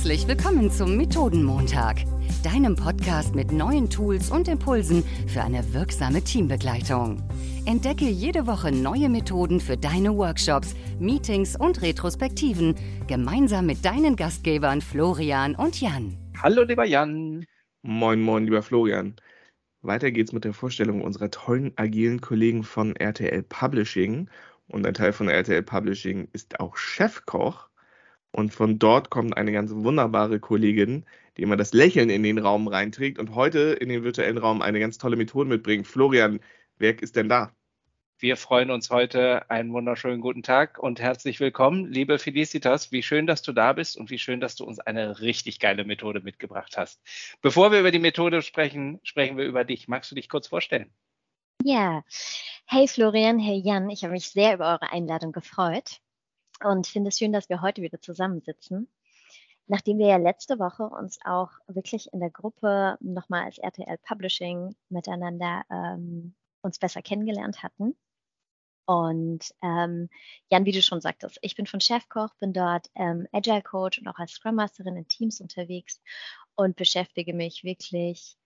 Herzlich willkommen zum Methodenmontag, deinem Podcast mit neuen Tools und Impulsen für eine wirksame Teambegleitung. Entdecke jede Woche neue Methoden für deine Workshops, Meetings und Retrospektiven gemeinsam mit deinen Gastgebern Florian und Jan. Hallo, lieber Jan. Moin, moin, lieber Florian. Weiter geht's mit der Vorstellung unserer tollen agilen Kollegen von RTL Publishing. Und ein Teil von RTL Publishing ist auch Chefkoch. Und von dort kommt eine ganz wunderbare Kollegin, die immer das Lächeln in den Raum reinträgt und heute in den virtuellen Raum eine ganz tolle Methode mitbringt. Florian, wer ist denn da? Wir freuen uns heute. Einen wunderschönen guten Tag und herzlich willkommen, liebe Felicitas. Wie schön, dass du da bist und wie schön, dass du uns eine richtig geile Methode mitgebracht hast. Bevor wir über die Methode sprechen, sprechen wir über dich. Magst du dich kurz vorstellen? Ja, hey Florian, hey Jan, ich habe mich sehr über eure Einladung gefreut und finde es schön, dass wir heute wieder zusammensitzen. Nachdem wir ja letzte Woche uns auch wirklich in der Gruppe nochmal als RTL Publishing miteinander ähm, uns besser kennengelernt hatten. Und ähm, Jan, wie du schon sagtest, ich bin von Chefkoch, bin dort ähm, Agile Coach und auch als Scrum Masterin in Teams unterwegs und beschäftige mich wirklich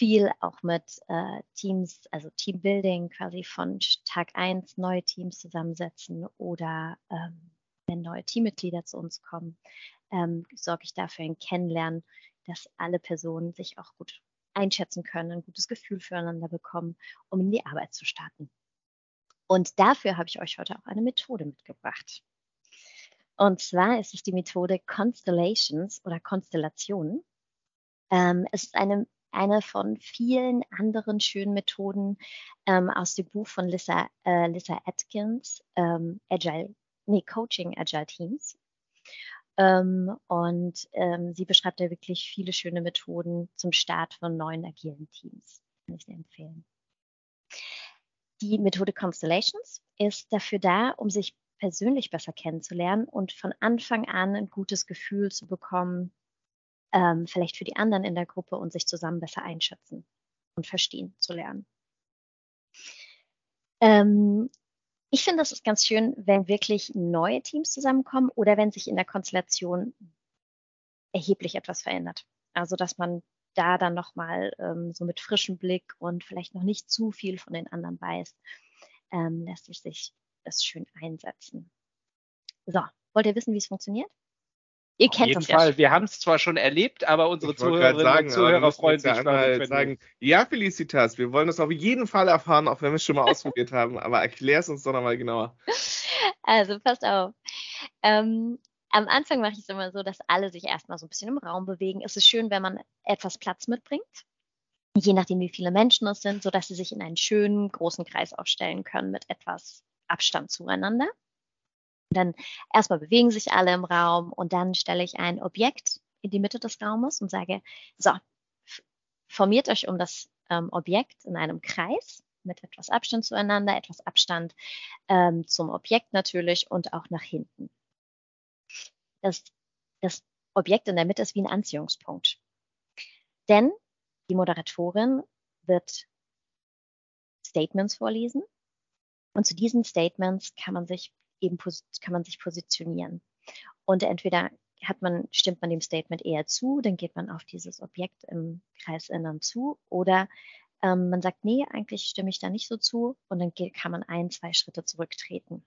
viel auch mit äh, Teams, also Teambuilding quasi von Tag eins neue Teams zusammensetzen oder ähm, wenn neue Teammitglieder zu uns kommen, ähm, sorge ich dafür ein Kennenlernen, dass alle Personen sich auch gut einschätzen können, ein gutes Gefühl füreinander bekommen, um in die Arbeit zu starten. Und dafür habe ich euch heute auch eine Methode mitgebracht. Und zwar ist es die Methode Constellations oder Konstellationen. Ähm, es ist eine eine von vielen anderen schönen Methoden ähm, aus dem Buch von Lisa, äh, Lisa Atkins, ähm, Agile, nee, Coaching Agile Teams. Ähm, und ähm, sie beschreibt da wirklich viele schöne Methoden zum Start von neuen agilen Teams. Kann ich sehr empfehlen. Die Methode Constellations ist dafür da, um sich persönlich besser kennenzulernen und von Anfang an ein gutes Gefühl zu bekommen, ähm, vielleicht für die anderen in der Gruppe und sich zusammen besser einschätzen und verstehen zu lernen. Ähm, ich finde, es ist ganz schön, wenn wirklich neue Teams zusammenkommen oder wenn sich in der Konstellation erheblich etwas verändert. Also, dass man da dann nochmal ähm, so mit frischem Blick und vielleicht noch nicht zu viel von den anderen weiß, ähm, lässt sich das schön einsetzen. So, wollt ihr wissen, wie es funktioniert? Ihr kennt Auf jeden Fall. Ja. Wir haben es zwar schon erlebt, aber unsere Zuhörerinnen sagen, und Zuhörer freuen sich. Ja sagen, ja, Felicitas, wir wollen das auf jeden Fall erfahren, auch wenn wir es schon mal ausprobiert haben. Aber erklär es uns doch nochmal genauer. Also, passt auf. Ähm, am Anfang mache ich es immer so, dass alle sich erstmal so ein bisschen im Raum bewegen. Es ist schön, wenn man etwas Platz mitbringt. Je nachdem, wie viele Menschen es sind, sodass sie sich in einen schönen großen Kreis aufstellen können mit etwas Abstand zueinander. Dann erstmal bewegen sich alle im Raum und dann stelle ich ein Objekt in die Mitte des Raumes und sage, so, formiert euch um das ähm, Objekt in einem Kreis mit etwas Abstand zueinander, etwas Abstand ähm, zum Objekt natürlich und auch nach hinten. Das, das Objekt in der Mitte ist wie ein Anziehungspunkt. Denn die Moderatorin wird Statements vorlesen und zu diesen Statements kann man sich eben kann man sich positionieren. Und entweder hat man, stimmt man dem Statement eher zu, dann geht man auf dieses Objekt im Kreisinnern zu oder ähm, man sagt, nee, eigentlich stimme ich da nicht so zu und dann geht, kann man ein, zwei Schritte zurücktreten.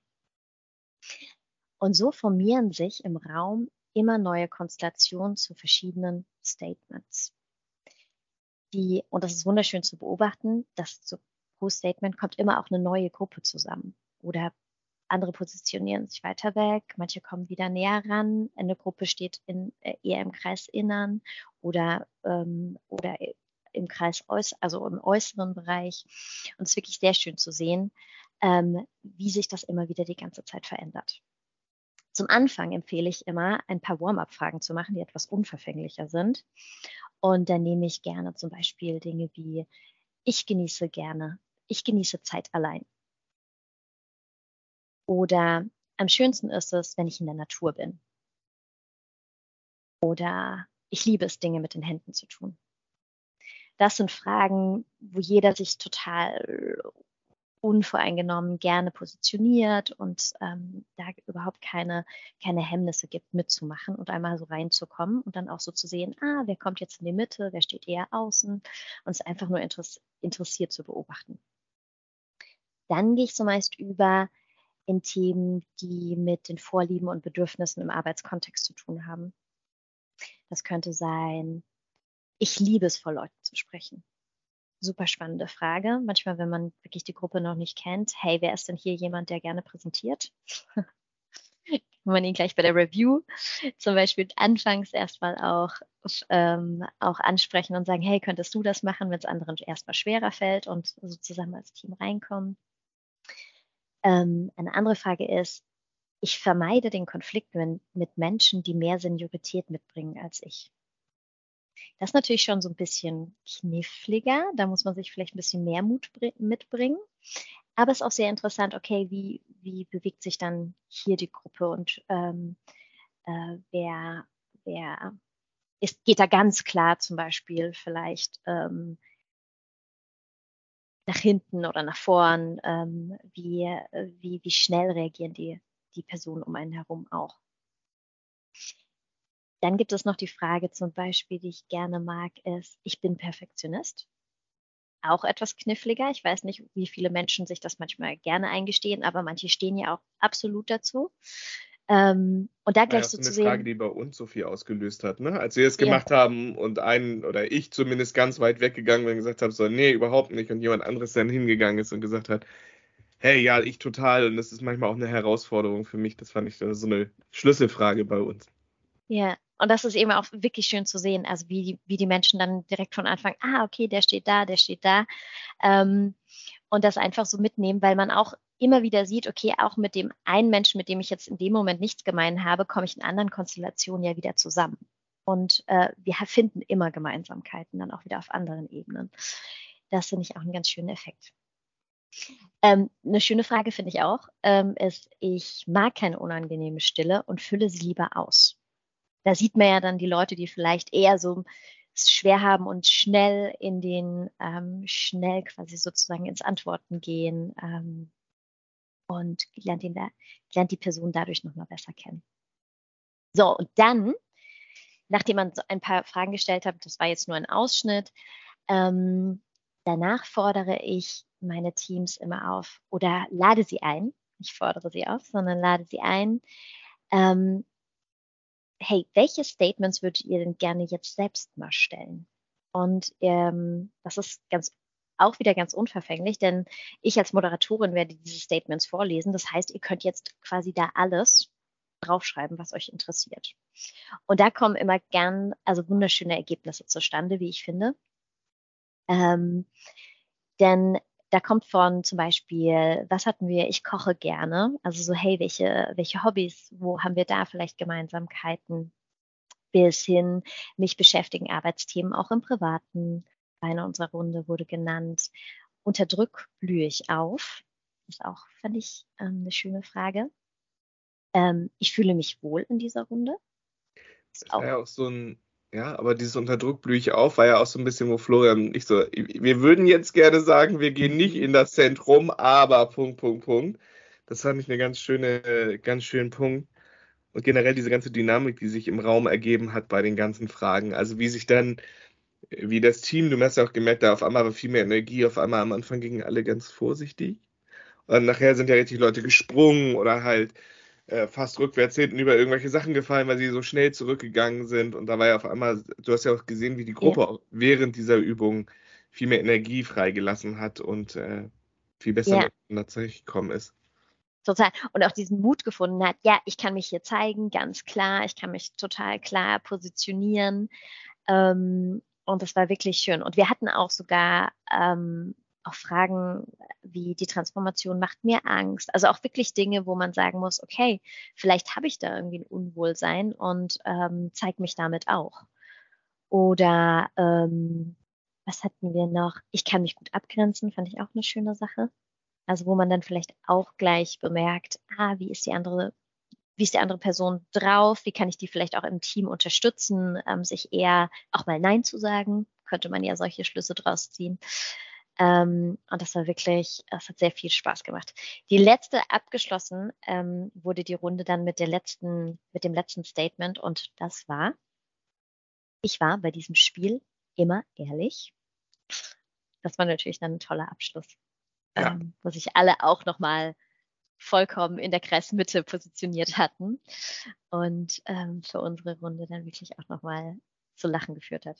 Und so formieren sich im Raum immer neue Konstellationen zu verschiedenen Statements. Die, und das ist wunderschön zu beobachten, dass zu pro Statement kommt immer auch eine neue Gruppe zusammen oder andere positionieren sich weiter weg, manche kommen wieder näher ran. Eine Gruppe steht in, äh, eher im Kreisinnern oder, ähm, oder im Kreis, also im äußeren Bereich. Und es ist wirklich sehr schön zu sehen, ähm, wie sich das immer wieder die ganze Zeit verändert. Zum Anfang empfehle ich immer, ein paar Warm-up-Fragen zu machen, die etwas unverfänglicher sind. Und dann nehme ich gerne zum Beispiel Dinge wie, ich genieße gerne, ich genieße Zeit allein. Oder am schönsten ist es, wenn ich in der Natur bin. Oder ich liebe es, Dinge mit den Händen zu tun. Das sind Fragen, wo jeder sich total unvoreingenommen gerne positioniert und ähm, da überhaupt keine, keine Hemmnisse gibt, mitzumachen und einmal so reinzukommen und dann auch so zu sehen, ah, wer kommt jetzt in die Mitte, wer steht eher außen und es einfach nur interess interessiert zu beobachten. Dann gehe ich zumeist über in Themen, die mit den Vorlieben und Bedürfnissen im Arbeitskontext zu tun haben. Das könnte sein, ich liebe es, vor Leuten zu sprechen super spannende Frage. Manchmal, wenn man wirklich die Gruppe noch nicht kennt, hey, wer ist denn hier jemand, der gerne präsentiert? Kann man ihn gleich bei der Review zum Beispiel anfangs erstmal auch, ähm, auch ansprechen und sagen, hey, könntest du das machen, wenn es anderen erstmal schwerer fällt und so zusammen als Team reinkommen. Ähm, eine andere Frage ist, ich vermeide den Konflikt mit Menschen, die mehr Seniorität mitbringen als ich. Das ist natürlich schon so ein bisschen kniffliger. Da muss man sich vielleicht ein bisschen mehr Mut mitbringen. Aber es ist auch sehr interessant, okay, wie, wie bewegt sich dann hier die Gruppe und ähm, äh, wer, wer ist, geht da ganz klar zum Beispiel vielleicht ähm, nach hinten oder nach vorn, ähm, wie, wie, wie schnell reagieren die, die Personen um einen herum auch. Dann gibt es noch die Frage zum Beispiel, die ich gerne mag, ist, ich bin Perfektionist. Auch etwas kniffliger. Ich weiß nicht, wie viele Menschen sich das manchmal gerne eingestehen, aber manche stehen ja auch absolut dazu. Ähm, und da gleich ja, so zu sehen. Das ist eine Frage, die bei uns so viel ausgelöst hat, ne? Als wir es gemacht ja. haben und einen oder ich zumindest ganz weit weggegangen bin und gesagt habe, so, nee, überhaupt nicht. Und jemand anderes dann hingegangen ist und gesagt hat, hey, ja, ich total. Und das ist manchmal auch eine Herausforderung für mich. Das fand ich so eine Schlüsselfrage bei uns. Ja, und das ist eben auch wirklich schön zu sehen, also wie die, wie die Menschen dann direkt von Anfang, ah, okay, der steht da, der steht da. Ähm, und das einfach so mitnehmen, weil man auch immer wieder sieht, okay, auch mit dem einen Menschen, mit dem ich jetzt in dem Moment nichts gemein habe, komme ich in anderen Konstellationen ja wieder zusammen. Und äh, wir finden immer Gemeinsamkeiten dann auch wieder auf anderen Ebenen. Das finde ich auch einen ganz schönen Effekt. Ähm, eine schöne Frage finde ich auch, ähm, ist, ich mag keine unangenehme Stille und fülle sie lieber aus da sieht man ja dann die Leute, die vielleicht eher so schwer haben und schnell in den, ähm, schnell quasi sozusagen ins Antworten gehen ähm, und lernt, ihn lernt die Person dadurch nochmal besser kennen. So, und dann, nachdem man so ein paar Fragen gestellt hat, das war jetzt nur ein Ausschnitt, ähm, danach fordere ich meine Teams immer auf oder lade sie ein, nicht fordere sie auf, sondern lade sie ein, ähm, hey, welche Statements würdet ihr denn gerne jetzt selbst mal stellen? Und ähm, das ist ganz auch wieder ganz unverfänglich, denn ich als Moderatorin werde diese Statements vorlesen. Das heißt, ihr könnt jetzt quasi da alles draufschreiben, was euch interessiert. Und da kommen immer gern, also wunderschöne Ergebnisse zustande, wie ich finde. Ähm, denn da kommt von zum Beispiel, was hatten wir, ich koche gerne. Also so, hey, welche, welche Hobbys, wo haben wir da vielleicht Gemeinsamkeiten? Bis hin, mich beschäftigen Arbeitsthemen auch im Privaten. Eine unserer Runde wurde genannt. Unter Druck blühe ich auf. Das ist auch, fand ich, ähm, eine schöne Frage. Ähm, ich fühle mich wohl in dieser Runde. Das auch, ja auch so ein ja, aber dieses Unterdruck blühe ich auf war ja auch so ein bisschen, wo Florian nicht so, wir würden jetzt gerne sagen, wir gehen nicht in das Zentrum, aber Punkt, Punkt, Punkt. Das fand ich eine ganz schöne, ganz schönen Punkt. Und generell diese ganze Dynamik, die sich im Raum ergeben hat bei den ganzen Fragen. Also wie sich dann, wie das Team, du hast ja auch gemerkt, da auf einmal war viel mehr Energie, auf einmal am Anfang gingen alle ganz vorsichtig. Und nachher sind ja richtig Leute gesprungen oder halt äh, fast rückwärts hinten über irgendwelche Sachen gefallen, weil sie so schnell zurückgegangen sind. Und da war ja auf einmal, du hast ja auch gesehen, wie die Gruppe ja. während dieser Übung viel mehr Energie freigelassen hat und äh, viel besser ja. miteinander zurechtgekommen ist. Total. Und auch diesen Mut gefunden hat, ja, ich kann mich hier zeigen, ganz klar, ich kann mich total klar positionieren. Ähm, und das war wirklich schön. Und wir hatten auch sogar ähm, auch Fragen wie die Transformation macht mir Angst. Also auch wirklich Dinge, wo man sagen muss, okay, vielleicht habe ich da irgendwie ein Unwohlsein und ähm, zeig mich damit auch. Oder ähm, was hatten wir noch? Ich kann mich gut abgrenzen, fand ich auch eine schöne Sache. Also wo man dann vielleicht auch gleich bemerkt, ah, wie ist die andere, wie ist die andere Person drauf? Wie kann ich die vielleicht auch im Team unterstützen, ähm, sich eher auch mal Nein zu sagen? Könnte man ja solche Schlüsse draus ziehen. Ähm, und das war wirklich, das hat sehr viel Spaß gemacht. Die letzte abgeschlossen ähm, wurde die Runde dann mit der letzten, mit dem letzten Statement und das war, ich war bei diesem Spiel immer ehrlich. Das war natürlich dann ein toller Abschluss, ja. ähm, wo sich alle auch nochmal vollkommen in der Kreismitte positioniert hatten und ähm, für unsere Runde dann wirklich auch nochmal zu Lachen geführt hat.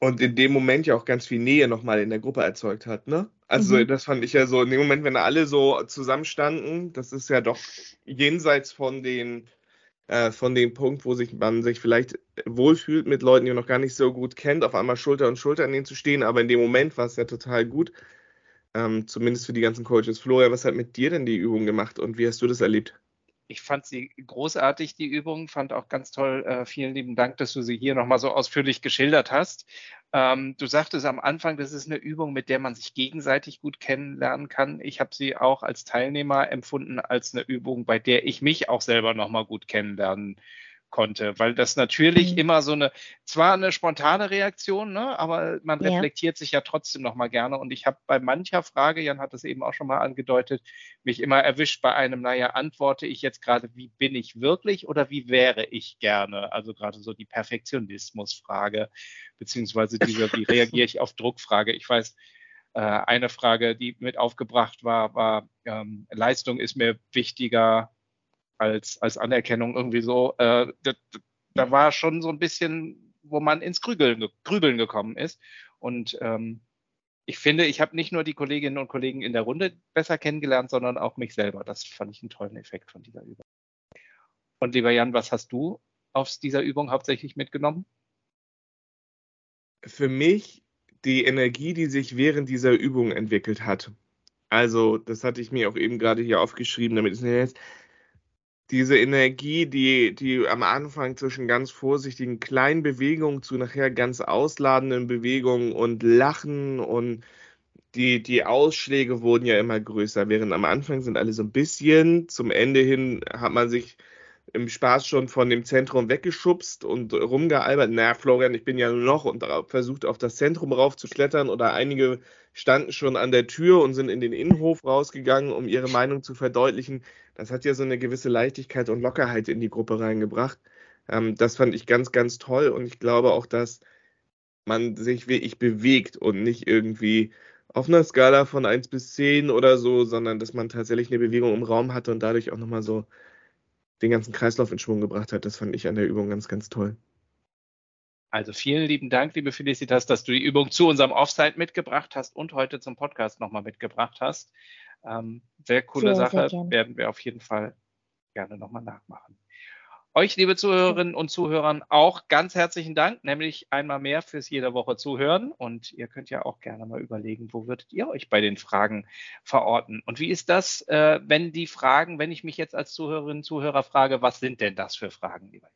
Und in dem Moment ja auch ganz viel Nähe nochmal in der Gruppe erzeugt hat, ne? Also mhm. das fand ich ja so, in dem Moment, wenn alle so zusammenstanden, das ist ja doch jenseits von den äh, von dem Punkt, wo sich man sich vielleicht wohlfühlt mit Leuten, die man noch gar nicht so gut kennt, auf einmal Schulter und Schulter an denen zu stehen, aber in dem Moment war es ja total gut. Ähm, zumindest für die ganzen Coaches. Florian, was hat mit dir denn die Übung gemacht und wie hast du das erlebt? Ich fand sie großartig, die Übung, fand auch ganz toll. Äh, vielen lieben Dank, dass du sie hier nochmal so ausführlich geschildert hast. Ähm, du sagtest am Anfang, das ist eine Übung, mit der man sich gegenseitig gut kennenlernen kann. Ich habe sie auch als Teilnehmer empfunden als eine Übung, bei der ich mich auch selber nochmal gut kennenlernen konnte, weil das natürlich mhm. immer so eine, zwar eine spontane Reaktion, ne, aber man ja. reflektiert sich ja trotzdem nochmal gerne. Und ich habe bei mancher Frage, Jan hat es eben auch schon mal angedeutet, mich immer erwischt bei einem, naja, antworte ich jetzt gerade, wie bin ich wirklich oder wie wäre ich gerne? Also gerade so die Perfektionismusfrage, beziehungsweise diese, wie reagiere ich auf Druckfrage. Ich weiß, äh, eine Frage, die mit aufgebracht war, war, ähm, Leistung ist mir wichtiger als, als Anerkennung irgendwie so. Äh, da, da war schon so ein bisschen, wo man ins Grübeln, Grübeln gekommen ist. Und ähm, ich finde, ich habe nicht nur die Kolleginnen und Kollegen in der Runde besser kennengelernt, sondern auch mich selber. Das fand ich einen tollen Effekt von dieser Übung. Und lieber Jan, was hast du aus dieser Übung hauptsächlich mitgenommen? Für mich die Energie, die sich während dieser Übung entwickelt hat. Also, das hatte ich mir auch eben gerade hier aufgeschrieben, damit ist jetzt diese Energie, die, die am Anfang zwischen ganz vorsichtigen kleinen Bewegungen zu nachher ganz ausladenden Bewegungen und Lachen und die, die Ausschläge wurden ja immer größer, während am Anfang sind alle so ein bisschen, zum Ende hin hat man sich im Spaß schon von dem Zentrum weggeschubst und rumgealbert. Na, Florian, ich bin ja nur noch und versucht auf das Zentrum raufzuklettern oder einige standen schon an der Tür und sind in den Innenhof rausgegangen, um ihre Meinung zu verdeutlichen. Das hat ja so eine gewisse Leichtigkeit und Lockerheit in die Gruppe reingebracht. Ähm, das fand ich ganz, ganz toll und ich glaube auch, dass man sich wirklich bewegt und nicht irgendwie auf einer Skala von 1 bis 10 oder so, sondern dass man tatsächlich eine Bewegung im Raum hatte und dadurch auch nochmal so den ganzen Kreislauf in Schwung gebracht hat. Das fand ich an der Übung ganz, ganz toll. Also vielen lieben Dank, liebe Felicitas, dass du die Übung zu unserem Offsite mitgebracht hast und heute zum Podcast nochmal mitgebracht hast. Ähm, sehr coole sehr, Sache, sehr werden wir auf jeden Fall gerne nochmal nachmachen. Euch, liebe Zuhörerinnen und Zuhörern, auch ganz herzlichen Dank, nämlich einmal mehr fürs jede Woche zuhören. Und ihr könnt ja auch gerne mal überlegen, wo würdet ihr euch bei den Fragen verorten? Und wie ist das, äh, wenn die Fragen, wenn ich mich jetzt als Zuhörerin, Zuhörer frage, was sind denn das für Fragen, lieber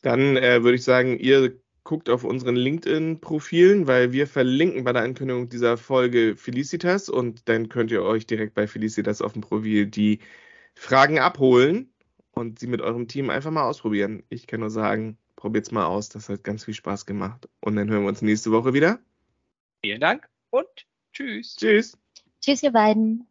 Dann äh, würde ich sagen, ihr guckt auf unseren LinkedIn-Profilen, weil wir verlinken bei der Ankündigung dieser Folge Felicitas und dann könnt ihr euch direkt bei Felicitas auf dem Profil die Fragen abholen und sie mit eurem Team einfach mal ausprobieren. Ich kann nur sagen, probiert's mal aus. Das hat ganz viel Spaß gemacht. Und dann hören wir uns nächste Woche wieder. Vielen Dank und tschüss. Tschüss. Tschüss, ihr beiden.